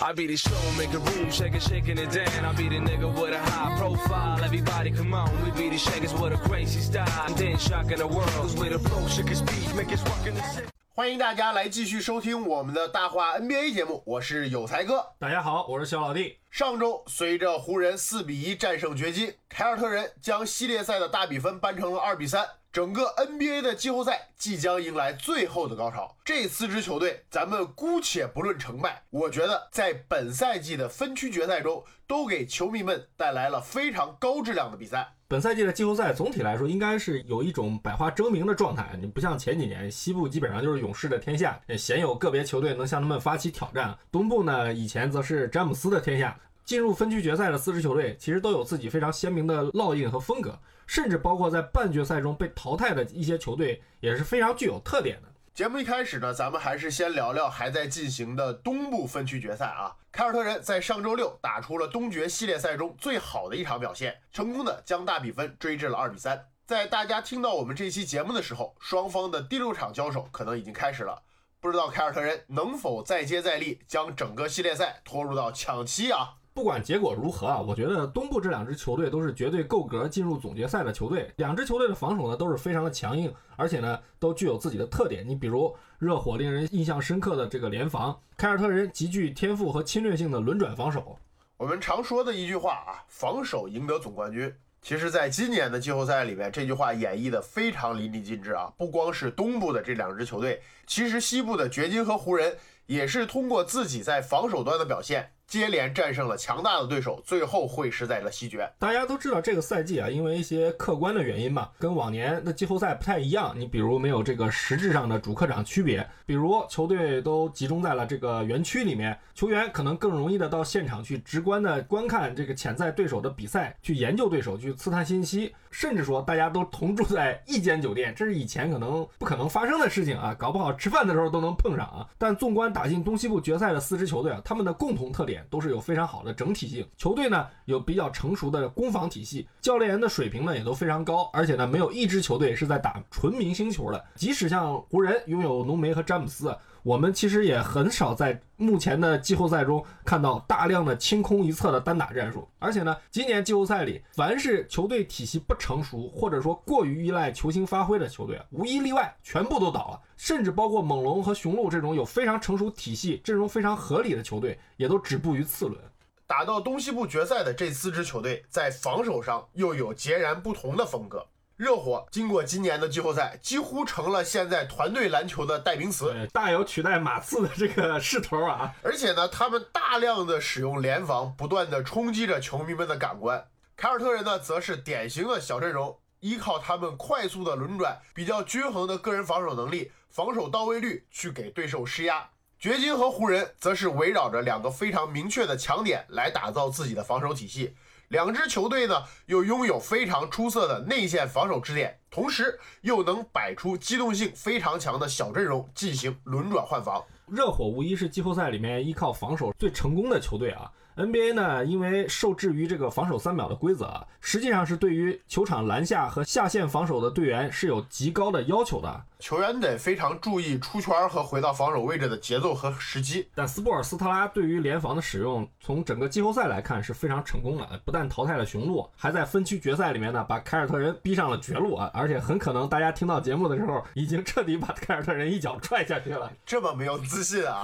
I be the show, make a room, shaking, shaking it down. I be the nigga with a high profile. Everybody come on, we be the shakers with a crazy style. And then shocking the world, cause we the flow, shake his speed, make us rockin' the city. 欢迎大家来继续收听我们的大话 NBA 节目，我是有才哥。大家好，我是小老弟。上周随着湖人四比一战胜掘金，凯尔特人将系列赛的大比分扳成了二比三。整个 NBA 的季后赛即将迎来最后的高潮。这四支球队，咱们姑且不论成败，我觉得在本赛季的分区决赛中，都给球迷们带来了非常高质量的比赛。本赛季的季后赛总体来说应该是有一种百花争鸣的状态，你不像前几年西部基本上就是勇士的天下，也鲜有个别球队能向他们发起挑战。东部呢，以前则是詹姆斯的天下。进入分区决赛的四支球队其实都有自己非常鲜明的烙印和风格，甚至包括在半决赛中被淘汰的一些球队也是非常具有特点的。节目一开始呢，咱们还是先聊聊还在进行的东部分区决赛啊。凯尔特人在上周六打出了东决系列赛中最好的一场表现，成功的将大比分追至了二比三。在大家听到我们这期节目的时候，双方的第六场交手可能已经开始了。不知道凯尔特人能否再接再厉，将整个系列赛拖入到抢七啊？不管结果如何啊，我觉得东部这两支球队都是绝对够格进入总决赛的球队。两支球队的防守呢都是非常的强硬，而且呢都具有自己的特点。你比如热火令人印象深刻的这个联防，凯尔特人极具天赋和侵略性的轮转防守。我们常说的一句话啊，防守赢得总冠军。其实，在今年的季后赛里面，这句话演绎的非常淋漓尽致啊！不光是东部的这两支球队，其实西部的掘金和湖人也是通过自己在防守端的表现，接连战胜了强大的对手，最后会师在了西决。大家都知道，这个赛季啊，因为一些客观的原因嘛，跟往年的季后赛不太一样。你比如没有这个实质上的主客场区别，比如球队都集中在了这个园区里面，球员可能更容易的到现场去直观的观看这个潜在对手的比赛，去研究对手，去刺探信息，甚至说大家都同住在一间酒店，这是以前可能不可能发生的事情啊，搞不好吃饭的时候都能碰上啊。但纵观打进东西部决赛的四支球队啊，他们的共同特点都是有非常好的整体性，球队呢有比较成熟的攻防体系，教练员的水平呢也都非常高，而且呢没有一支球队是在打纯明星球的。即使像湖人拥有浓眉和詹姆斯，我们其实也很少在目前的季后赛中看到大量的清空一侧的单打战术。而且呢，今年季后赛里，凡是球队体系不成熟或者说过于依赖球星发挥的球队，无一例外全部都倒了。甚至包括猛龙和雄鹿这种有非常成熟体系、阵容非常合理的球队，也都止步于次轮。打到东西部决赛的这四支球队，在防守上又有截然不同的风格。热火经过今年的季后赛，几乎成了现在团队篮球的代名词，大有取代马刺的这个势头啊！而且呢，他们大量的使用联防，不断的冲击着球迷们的感官。凯尔特人呢，则是典型的小阵容，依靠他们快速的轮转、比较均衡的个人防守能力、防守到位率去给对手施压。掘金和湖人则是围绕着两个非常明确的强点来打造自己的防守体系。两支球队呢，又拥有非常出色的内线防守支点，同时又能摆出机动性非常强的小阵容进行轮转换防。热火无疑是季后赛里面依靠防守最成功的球队啊。NBA 呢，因为受制于这个防守三秒的规则啊，实际上是对于球场篮下和下线防守的队员是有极高的要求的。球员得非常注意出圈和回到防守位置的节奏和时机。但斯波尔斯特拉对于联防的使用，从整个季后赛来看是非常成功的，不但淘汰了雄鹿，还在分区决赛里面呢把凯尔特人逼上了绝路啊！而且很可能大家听到节目的时候，已经彻底把凯尔特人一脚踹下去了。这么没有自信啊！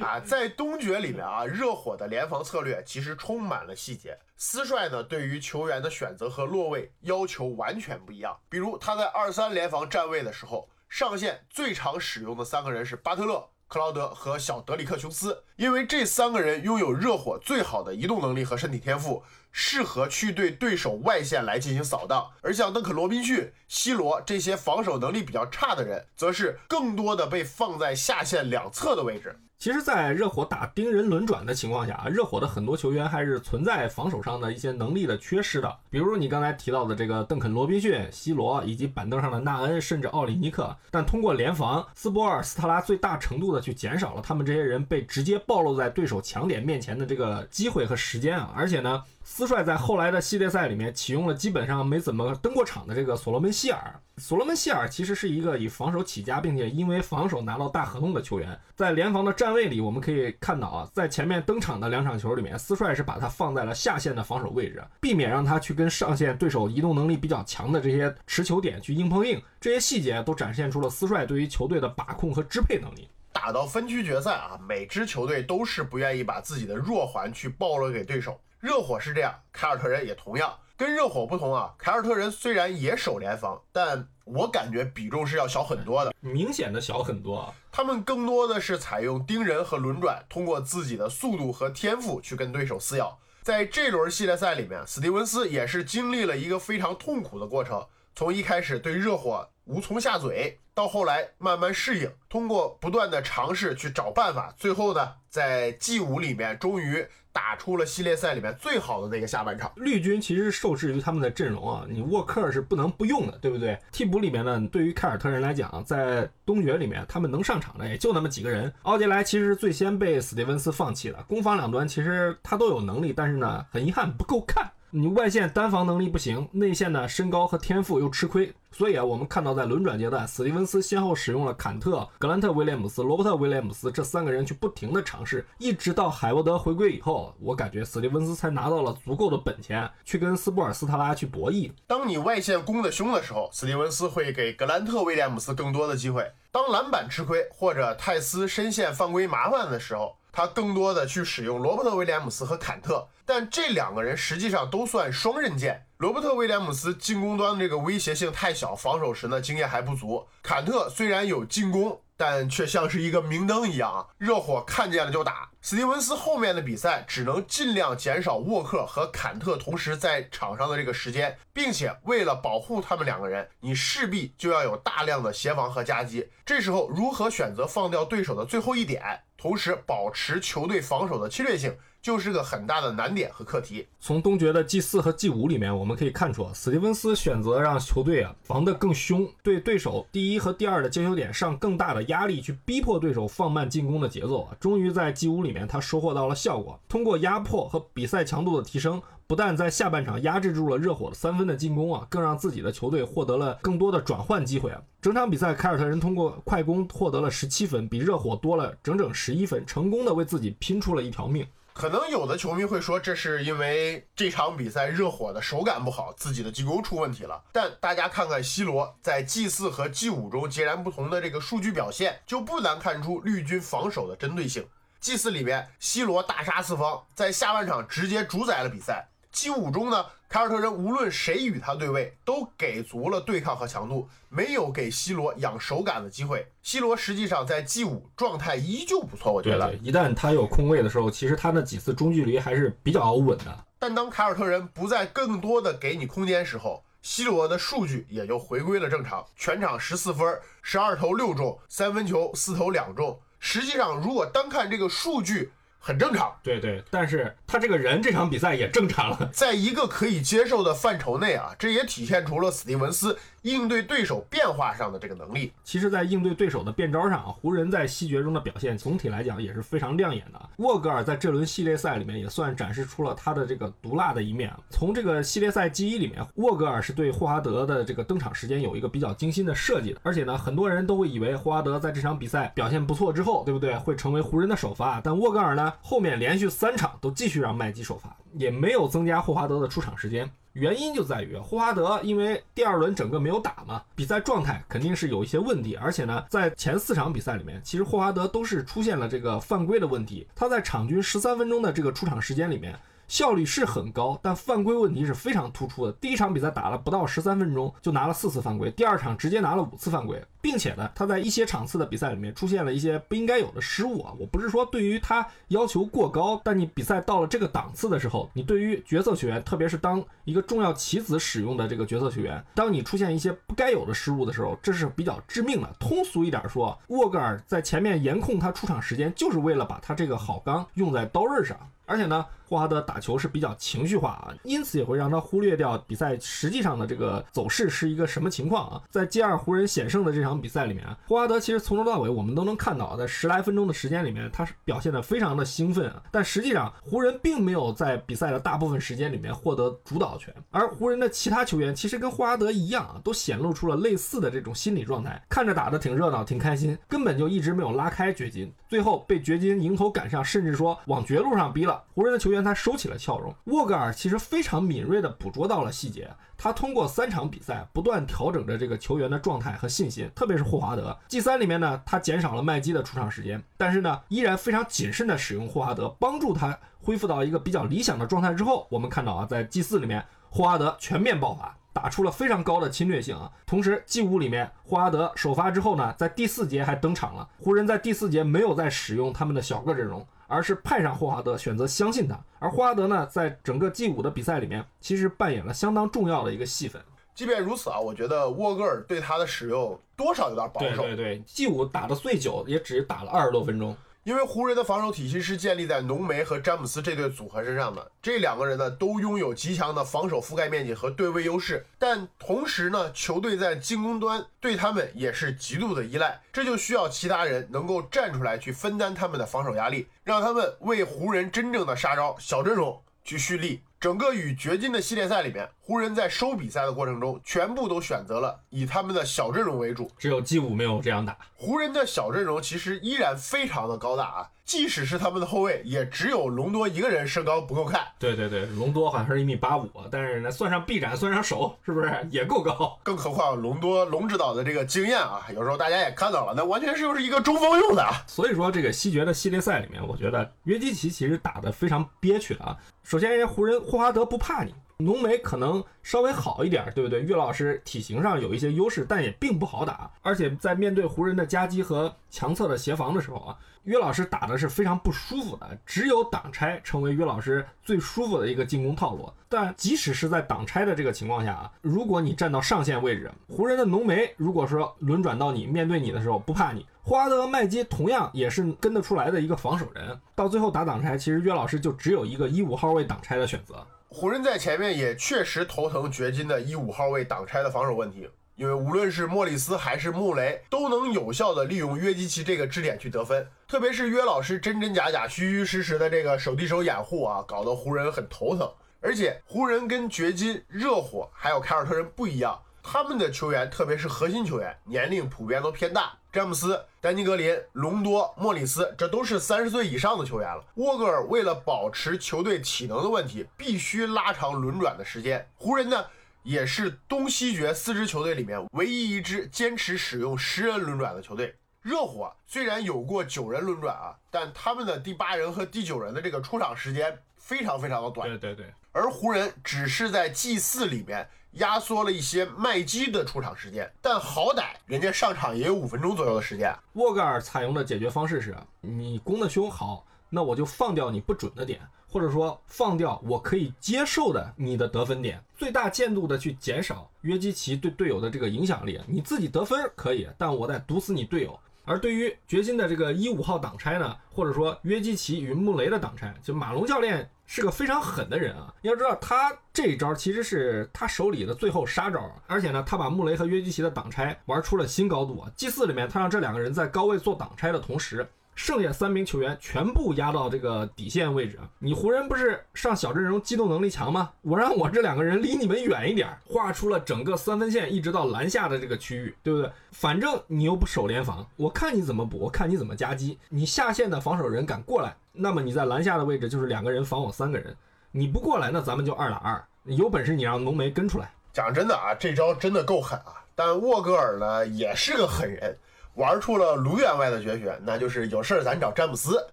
啊，在东决里面啊，热火的联防策略其实充满了细节。斯帅呢，对于球员的选择和落位要求完全不一样。比如他在二三联防站位的时候，上线最常使用的三个人是巴特勒、克劳德和小德里克琼斯，因为这三个人拥有热火最好的移动能力和身体天赋，适合去对对手外线来进行扫荡。而像邓肯·罗宾逊、西罗这些防守能力比较差的人，则是更多的被放在下线两侧的位置。其实，在热火打盯人轮转的情况下，热火的很多球员还是存在防守上的一些能力的缺失的。比如你刚才提到的这个邓肯·罗宾逊、西罗，以及板凳上的纳恩，甚至奥里尼克。但通过联防，斯波尔斯特拉最大程度的去减少了他们这些人被直接暴露在对手强点面前的这个机会和时间啊。而且呢，斯帅在后来的系列赛里面启用了基本上没怎么登过场的这个所罗门希尔。所罗门希尔其实是一个以防守起家，并且因为防守拿到大合同的球员。在联防的站位里，我们可以看到啊，在前面登场的两场球里面，斯帅是把他放在了下线的防守位置，避免让他去跟上线对手移动能力比较强的这些持球点去硬碰硬。这些细节都展现出了斯帅对于球队的把控和支配能力。打到分区决赛啊，每支球队都是不愿意把自己的弱环去暴露给对手。热火是这样，凯尔特人也同样。跟热火不同啊，凯尔特人虽然也守联防，但我感觉比重是要小很多的，明显的小很多啊。他们更多的是采用盯人和轮转，通过自己的速度和天赋去跟对手撕咬。在这轮系列赛里面，史蒂文斯也是经历了一个非常痛苦的过程，从一开始对热火无从下嘴，到后来慢慢适应，通过不断的尝试去找办法，最后呢，在 G 五里面终于。打出了系列赛里面最好的那个下半场。绿军其实受制于他们的阵容啊，你沃克是不能不用的，对不对？替补里面呢，对于凯尔特人来讲，在东决里面，他们能上场的也就那么几个人。奥杰莱其实最先被史蒂文斯放弃了，攻防两端其实他都有能力，但是呢，很遗憾不够看。你外线单防能力不行，内线呢身高和天赋又吃亏，所以啊，我们看到在轮转阶段，史蒂文斯先后使用了坎特、格兰特威廉姆斯、罗伯特威廉姆斯这三个人去不停的尝试，一直到海沃德回归以后，我感觉史蒂文斯才拿到了足够的本钱去跟斯波尔斯特拉去博弈。当你外线攻得凶的时候，史蒂文斯会给格兰特威廉姆斯更多的机会；当篮板吃亏或者泰斯深陷犯规麻烦的时候。他更多的去使用罗伯特·威廉姆斯和坎特，但这两个人实际上都算双刃剑。罗伯特·威廉姆斯进攻端的这个威胁性太小，防守时呢经验还不足。坎特虽然有进攻。但却像是一个明灯一样，热火看见了就打。史蒂文斯后面的比赛只能尽量减少沃克和坎特同时在场上的这个时间，并且为了保护他们两个人，你势必就要有大量的协防和夹击。这时候如何选择放掉对手的最后一点，同时保持球队防守的侵略性？就是个很大的难点和课题。从东决的 G 四和 G 五里面，我们可以看出，史蒂文斯选择让球队啊防得更凶，对对手第一和第二的接球点上更大的压力，去逼迫对手放慢进攻的节奏。终于在 G 五里面，他收获到了效果。通过压迫和比赛强度的提升，不但在下半场压制住了热火的三分的进攻啊，更让自己的球队获得了更多的转换机会啊。整场比赛，凯尔特人通过快攻获得了十七分，比热火多了整整十一分，成功的为自己拼出了一条命。可能有的球迷会说，这是因为这场比赛热火的手感不好，自己的进攻出问题了。但大家看看 C 罗在 G 四和 G 五中截然不同的这个数据表现，就不难看出绿军防守的针对性。G 四里面，C 罗大杀四方，在下半场直接主宰了比赛。G 五中呢，凯尔特人无论谁与他对位，都给足了对抗和强度，没有给 C 罗养手感的机会。C 罗实际上在 G 五状态依旧不错，我觉得。一旦他有空位的时候，其实他那几次中距离还是比较稳的。但当凯尔特人不再更多的给你空间时候，C 罗的数据也就回归了正常，全场十四分，十二投六中，三分球四投两中。实际上，如果单看这个数据。很正常，对对，但是他这个人这场比赛也正常了，在一个可以接受的范畴内啊，这也体现出了史蒂文斯。应对对手变化上的这个能力，其实，在应对对手的变招上，湖人在西决中的表现总体来讲也是非常亮眼的。沃格尔在这轮系列赛里面也算展示出了他的这个毒辣的一面。从这个系列赛记忆里面，沃格尔是对霍华德的这个登场时间有一个比较精心的设计的，而且呢，很多人都会以为霍华德在这场比赛表现不错之后，对不对，会成为湖人的首发。但沃格尔呢，后面连续三场都继续让麦基首发，也没有增加霍华德的出场时间。原因就在于霍华德，因为第二轮整个没有打嘛，比赛状态肯定是有一些问题。而且呢，在前四场比赛里面，其实霍华德都是出现了这个犯规的问题。他在场均十三分钟的这个出场时间里面，效率是很高，但犯规问题是非常突出的。第一场比赛打了不到十三分钟就拿了四次犯规，第二场直接拿了五次犯规。并且呢，他在一些场次的比赛里面出现了一些不应该有的失误啊。我不是说对于他要求过高，但你比赛到了这个档次的时候，你对于角色球员，特别是当一个重要棋子使用的这个角色球员，当你出现一些不该有的失误的时候，这是比较致命的。通俗一点说，沃格尔在前面严控他出场时间，就是为了把他这个好钢用在刀刃上。而且呢，霍华德打球是比较情绪化啊，因此也会让他忽略掉比赛实际上的这个走势是一个什么情况啊。在 G2 湖人险胜的这场比赛里面啊，霍华德其实从头到尾我们都能看到，在十来分钟的时间里面，他是表现的非常的兴奋啊。但实际上，湖人并没有在比赛的大部分时间里面获得主导权，而湖人的其他球员其实跟霍华德一样啊，都显露出了类似的这种心理状态，看着打得挺热闹、挺开心，根本就一直没有拉开掘金，最后被掘金迎头赶上，甚至说往绝路上逼了。湖人的球员他。收起了笑容。沃格尔其实非常敏锐地捕捉到了细节，他通过三场比赛不断调整着这个球员的状态和信心，特别是霍华德。G 三里面呢，他减少了麦基的出场时间，但是呢，依然非常谨慎地使用霍华德，帮助他恢复到一个比较理想的状态之后，我们看到啊，在 G 四里面，霍华德全面爆发，打出了非常高的侵略性啊。同时，G 五里面，霍华德首发之后呢，在第四节还登场了。湖人在第四节没有再使用他们的小个阵容。而是派上霍华德，选择相信他。而霍华德呢，在整个 G 五的比赛里面，其实扮演了相当重要的一个戏份。即便如此啊，我觉得沃格尔对他的使用多少有点保守。对对对，G 五打的最久，也只打了二十多分钟。因为湖人的防守体系是建立在浓眉和詹姆斯这对组合身上的，这两个人呢都拥有极强的防守覆盖面积和对位优势，但同时呢，球队在进攻端对他们也是极度的依赖，这就需要其他人能够站出来去分担他们的防守压力，让他们为湖人真正的杀招小阵容去蓄力。整个与掘金的系列赛里面，湖人在收比赛的过程中，全部都选择了以他们的小阵容为主，只有 G 五没有这样打。湖人的小阵容其实依然非常的高大啊。即使是他们的后卫，也只有隆多一个人身高不够看。对对对，隆多好像是一米八五，但是呢，算上臂展，算上手，是不是也够高？更何况隆多龙指导的这个经验啊，有时候大家也看到了，那完全是又是一个中锋用的。所以说，这个西决的系列赛里面，我觉得约基奇其实打得非常憋屈的啊。首先，人家湖人霍华德不怕你。浓眉可能稍微好一点，对不对？岳老师体型上有一些优势，但也并不好打。而且在面对湖人的夹击和强侧的协防的时候啊，岳老师打的是非常不舒服的。只有挡拆成为岳老师最舒服的一个进攻套路。但即使是在挡拆的这个情况下啊，如果你站到上线位置，湖人的浓眉如果说轮转到你面对你的时候不怕你，霍华德和麦基同样也是跟得出来的一个防守人。到最后打挡拆，其实岳老师就只有一个一五号位挡拆的选择。湖人在前面也确实头疼掘金的一五号位挡拆的防守问题，因为无论是莫里斯还是穆雷都能有效的利用约基奇这个支点去得分，特别是约老师真真假假、虚虚实实的这个手递手掩护啊，搞得湖人很头疼。而且湖人跟掘金、热火还有凯尔特人不一样。他们的球员，特别是核心球员，年龄普遍都偏大。詹姆斯、丹尼格林、隆多、莫里斯，这都是三十岁以上的球员了。沃格尔为了保持球队体能的问题，必须拉长轮转的时间。湖人呢，也是东西决四支球队里面唯一一支坚持使用十人轮转的球队。热火虽然有过九人轮转啊，但他们的第八人和第九人的这个出场时间非常非常的短。对对对。而湖人只是在 G 四里面。压缩了一些麦基的出场时间，但好歹人家上场也有五分钟左右的时间。沃格尔采用的解决方式是：你攻的凶好，那我就放掉你不准的点，或者说放掉我可以接受的你的得分点，最大限度的去减少约基奇对队友的这个影响力。你自己得分可以，但我得毒死你队友。而对于掘金的这个一五号挡拆呢，或者说约基奇与穆雷的挡拆，就马龙教练是个非常狠的人啊！要知道他这一招其实是他手里的最后杀招，而且呢，他把穆雷和约基奇的挡拆玩出了新高度啊！G 四里面，他让这两个人在高位做挡拆的同时。剩下三名球员全部压到这个底线位置啊！你湖人不是上小阵容机动能力强吗？我让我这两个人离你们远一点，画出了整个三分线一直到篮下的这个区域，对不对？反正你又不守联防，我看你怎么补，我看你怎么夹击。你下线的防守人敢过来，那么你在篮下的位置就是两个人防我三个人。你不过来，那咱们就二打二。有本事你让浓眉跟出来。讲真的啊，这招真的够狠啊！但沃格尔呢，也是个狠人。玩出了卢员外的绝学，那就是有事儿咱找詹姆斯，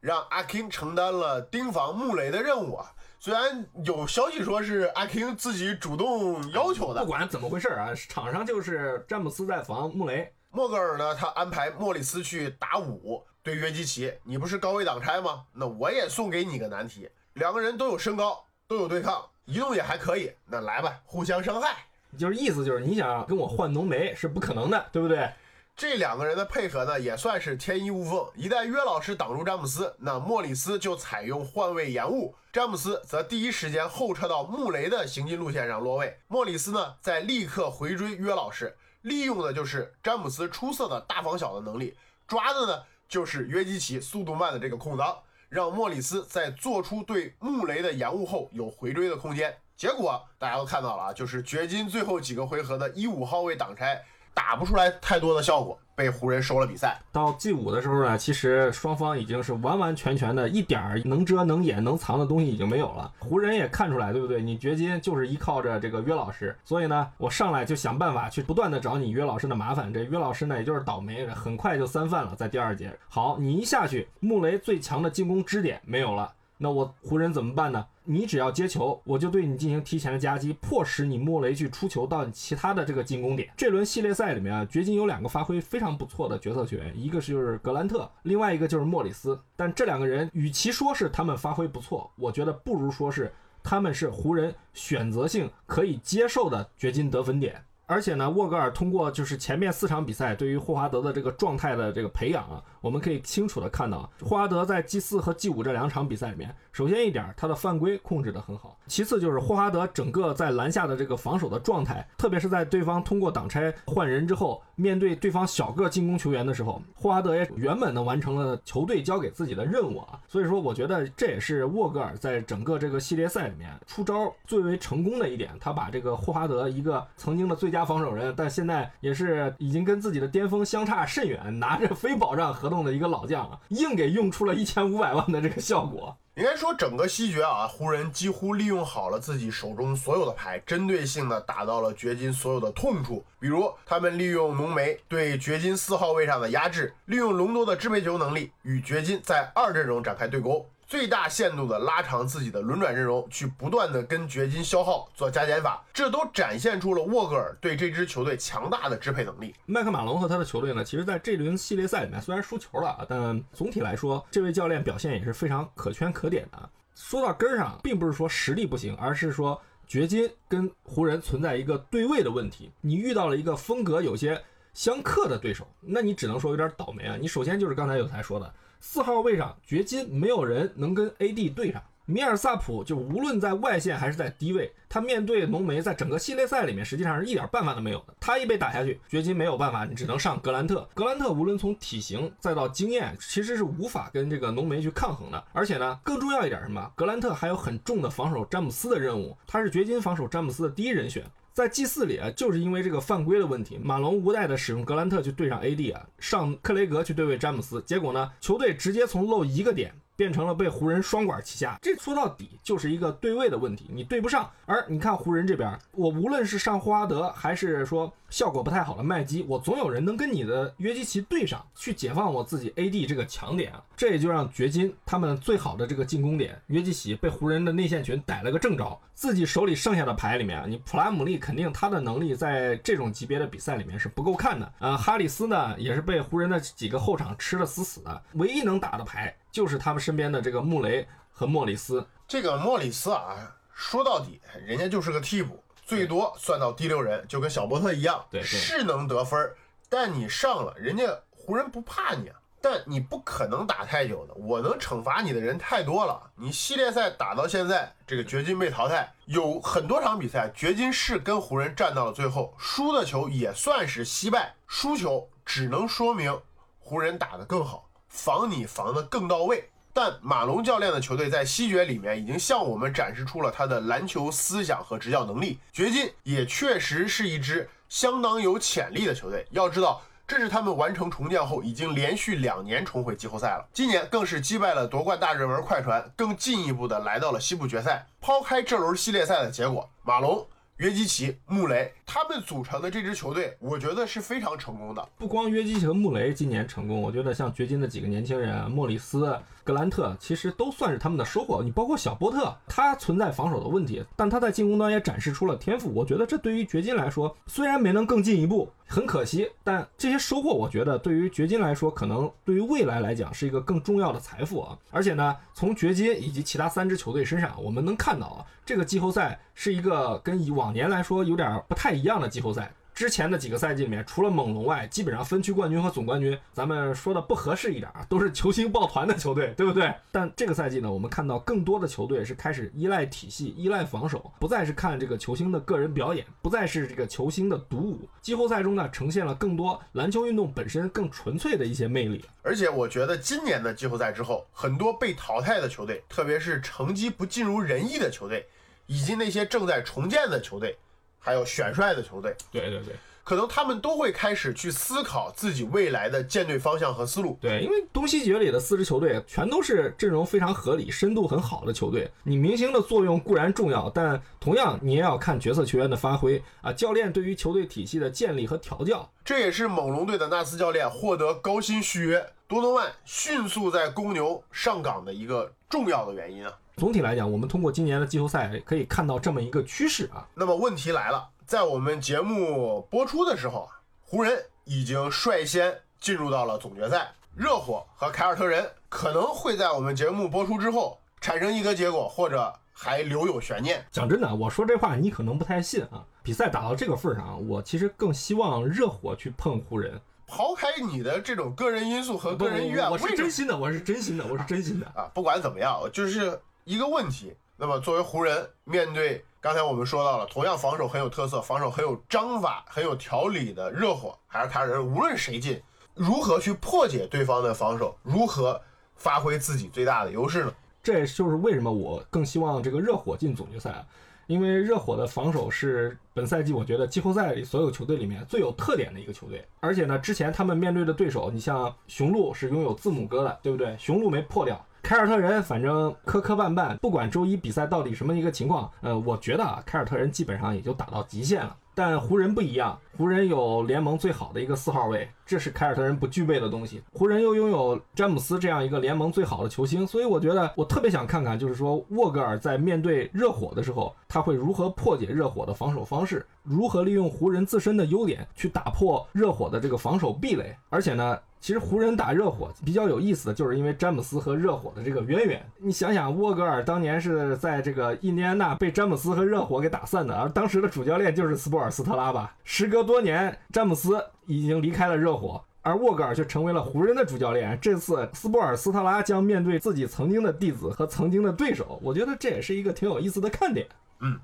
让阿 king 承担了盯防穆雷的任务啊。虽然有消息说是阿 king 自己主动要求的，不管怎么回事啊，场上就是詹姆斯在防穆雷，莫格尔呢，他安排莫里斯去打五，对约基奇，你不是高位挡拆吗？那我也送给你个难题，两个人都有身高，都有对抗，移动也还可以，那来吧，互相伤害。就是意思就是你想跟我换浓眉是不可能的，对不对？这两个人的配合呢，也算是天衣无缝。一旦约老师挡住詹姆斯，那莫里斯就采用换位延误，詹姆斯则第一时间后撤到穆雷的行进路线上落位，莫里斯呢再立刻回追约老师，利用的就是詹姆斯出色的大防小的能力，抓的呢就是约基奇速度慢的这个空档，让莫里斯在做出对穆雷的延误后有回追的空间。结果大家都看到了啊，就是掘金最后几个回合的一五号位挡拆。打不出来太多的效果，被湖人收了比赛。到 G 五的时候呢，其实双方已经是完完全全的一点儿能遮能掩能藏的东西已经没有了。湖人也看出来，对不对？你掘金就是依靠着这个约老师，所以呢，我上来就想办法去不断的找你约老师的麻烦。这约老师呢，也就是倒霉，很快就三犯了，在第二节。好，你一下去，穆雷最强的进攻支点没有了。那我湖人怎么办呢？你只要接球，我就对你进行提前的夹击，迫使你莫雷去出球到其他的这个进攻点。这轮系列赛里面啊，掘金有两个发挥非常不错的角色球员，一个是就是格兰特，另外一个就是莫里斯。但这两个人与其说是他们发挥不错，我觉得不如说是他们是湖人选择性可以接受的掘金得分点。而且呢，沃格尔通过就是前面四场比赛对于霍华德的这个状态的这个培养啊，我们可以清楚的看到，霍华德在 G 四和 G 五这两场比赛里面，首先一点，他的犯规控制的很好；其次就是霍华德整个在篮下的这个防守的状态，特别是在对方通过挡拆换人之后，面对对方小个进攻球员的时候，霍华德也圆满的完成了球队交给自己的任务啊。所以说，我觉得这也是沃格尔在整个这个系列赛里面出招最为成功的一点，他把这个霍华德一个曾经的最佳。防守人，但现在也是已经跟自己的巅峰相差甚远，拿着非保障合同的一个老将，硬给用出了一千五百万的这个效果。应该说，整个西决啊，湖人几乎利用好了自己手中所有的牌，针对性的打到了掘金所有的痛处。比如，他们利用浓眉对掘金四号位上的压制，利用隆多的支配球能力与掘金在二阵容展开对攻。最大限度的拉长自己的轮转阵容，去不断的跟掘金消耗做加减法，这都展现出了沃格尔对这支球队强大的支配能力。麦克马龙和他的球队呢，其实在这轮系列赛里面虽然输球了，但总体来说，这位教练表现也是非常可圈可点的。说到根儿上，并不是说实力不行，而是说掘金跟湖人存在一个对位的问题。你遇到了一个风格有些相克的对手，那你只能说有点倒霉啊。你首先就是刚才有才说的。四号位上，掘金没有人能跟 AD 对上。米尔萨普就无论在外线还是在低位，他面对浓眉，在整个系列赛里面实际上是一点办法都没有的。他一被打下去，掘金没有办法，你只能上格兰特。格兰特无论从体型再到经验，其实是无法跟这个浓眉去抗衡的。而且呢，更重要一点什么？格兰特还有很重的防守詹姆斯的任务，他是掘金防守詹姆斯的第一人选。在 G 四里啊，就是因为这个犯规的问题，马龙无奈的使用格兰特去对上 AD 啊，上克雷格去对位詹姆斯，结果呢，球队直接从漏一个点。变成了被湖人双管齐下，这说到底就是一个对位的问题，你对不上。而你看湖人这边，我无论是上霍华德，还是说效果不太好的麦基，我总有人能跟你的约基奇对上，去解放我自己 AD 这个强点啊。这也就让掘金他们最好的这个进攻点约基奇被湖人的内线群逮了个正着，自己手里剩下的牌里面，你普拉姆利肯定他的能力在这种级别的比赛里面是不够看的。呃，哈里斯呢也是被湖人的几个后场吃的死死的，唯一能打的牌。就是他们身边的这个穆雷和莫里斯。这个莫里斯啊，说到底，人家就是个替补，最多算到第六人，就跟小波特一样，对，是能得分。但你上了，人家湖人不怕你啊。但你不可能打太久的，我能惩罚你的人太多了。你系列赛打到现在，这个掘金被淘汰，有很多场比赛，掘金是跟湖人战到了最后，输的球也算是惜败，输球只能说明湖人打得更好。防你防得更到位，但马龙教练的球队在西决里面已经向我们展示出了他的篮球思想和执教能力。掘金也确实是一支相当有潜力的球队。要知道，这是他们完成重建后已经连续两年重回季后赛了。今年更是击败了夺冠大热门快船，更进一步的来到了西部决赛。抛开这轮系列赛的结果，马龙。约基奇、穆雷他们组成的这支球队，我觉得是非常成功的。不光约基奇和穆雷今年成功，我觉得像掘金的几个年轻人，莫里斯、格兰特，其实都算是他们的收获。你包括小波特，他存在防守的问题，但他在进攻端也展示出了天赋。我觉得这对于掘金来说，虽然没能更进一步，很可惜，但这些收获，我觉得对于掘金来说，可能对于未来来讲是一个更重要的财富啊。而且呢，从掘金以及其他三支球队身上，我们能看到啊，这个季后赛是一个跟以往年来说有点不太一样的季后赛。之前的几个赛季里面，除了猛龙外，基本上分区冠军和总冠军，咱们说的不合适一点啊，都是球星抱团的球队，对不对？但这个赛季呢，我们看到更多的球队是开始依赖体系、依赖防守，不再是看这个球星的个人表演，不再是这个球星的独舞。季后赛中呢，呈现了更多篮球运动本身更纯粹的一些魅力。而且我觉得今年的季后赛之后，很多被淘汰的球队，特别是成绩不尽如人意的球队，以及那些正在重建的球队。还有选帅的球队，对对对，可能他们都会开始去思考自己未来的建队方向和思路。对，因为东西决里的四支球队全都是阵容非常合理、深度很好的球队。你明星的作用固然重要，但同样你也要看角色球员的发挥啊。教练对于球队体系的建立和调教，这也是猛龙队的纳斯教练获得高薪续约，多诺万迅速在公牛上岗的一个重要的原因啊。总体来讲，我们通过今年的季后赛可以看到这么一个趋势啊。那么问题来了，在我们节目播出的时候啊，湖人已经率先进入到了总决赛，热火和凯尔特人可能会在我们节目播出之后产生一个结果，或者还留有悬念。讲真的，我说这话你可能不太信啊。比赛打到这个份上，我其实更希望热火去碰湖人。抛开你的这种个人因素和个人意愿，我是真心的，我是真心的，我是真心的啊！不管怎么样，就是。一个问题，那么作为湖人面对刚才我们说到了，同样防守很有特色、防守很有章法、很有条理的热火，还是凯尔特人，无论谁进，如何去破解对方的防守，如何发挥自己最大的优势呢？这就是为什么我更希望这个热火进总决赛啊，因为热火的防守是本赛季我觉得季后赛里所有球队里面最有特点的一个球队，而且呢，之前他们面对的对手，你像雄鹿是拥有字母哥的，对不对？雄鹿没破掉。凯尔特人反正磕磕绊绊，不管周一比赛到底什么一个情况，呃，我觉得啊，凯尔特人基本上也就打到极限了。但湖人不一样，湖人有联盟最好的一个四号位，这是凯尔特人不具备的东西。湖人又拥有詹姆斯这样一个联盟最好的球星，所以我觉得我特别想看看，就是说沃格尔在面对热火的时候，他会如何破解热火的防守方式，如何利用湖人自身的优点去打破热火的这个防守壁垒，而且呢。其实湖人打热火比较有意思的就是因为詹姆斯和热火的这个渊源。你想想，沃格尔当年是在这个印第安纳被詹姆斯和热火给打散的，而当时的主教练就是斯波尔斯特拉吧。时隔多年，詹姆斯已经离开了热火，而沃格尔却成为了湖人的主教练。这次斯波尔斯特拉将面对自己曾经的弟子和曾经的对手，我觉得这也是一个挺有意思的看点。嗯，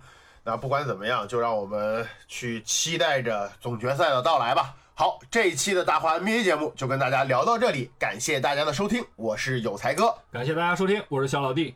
那不管怎么样，就让我们去期待着总决赛的到来吧。好，这一期的大话 NBA 节目就跟大家聊到这里，感谢大家的收听，我是有才哥，感谢大家收听，我是小老弟。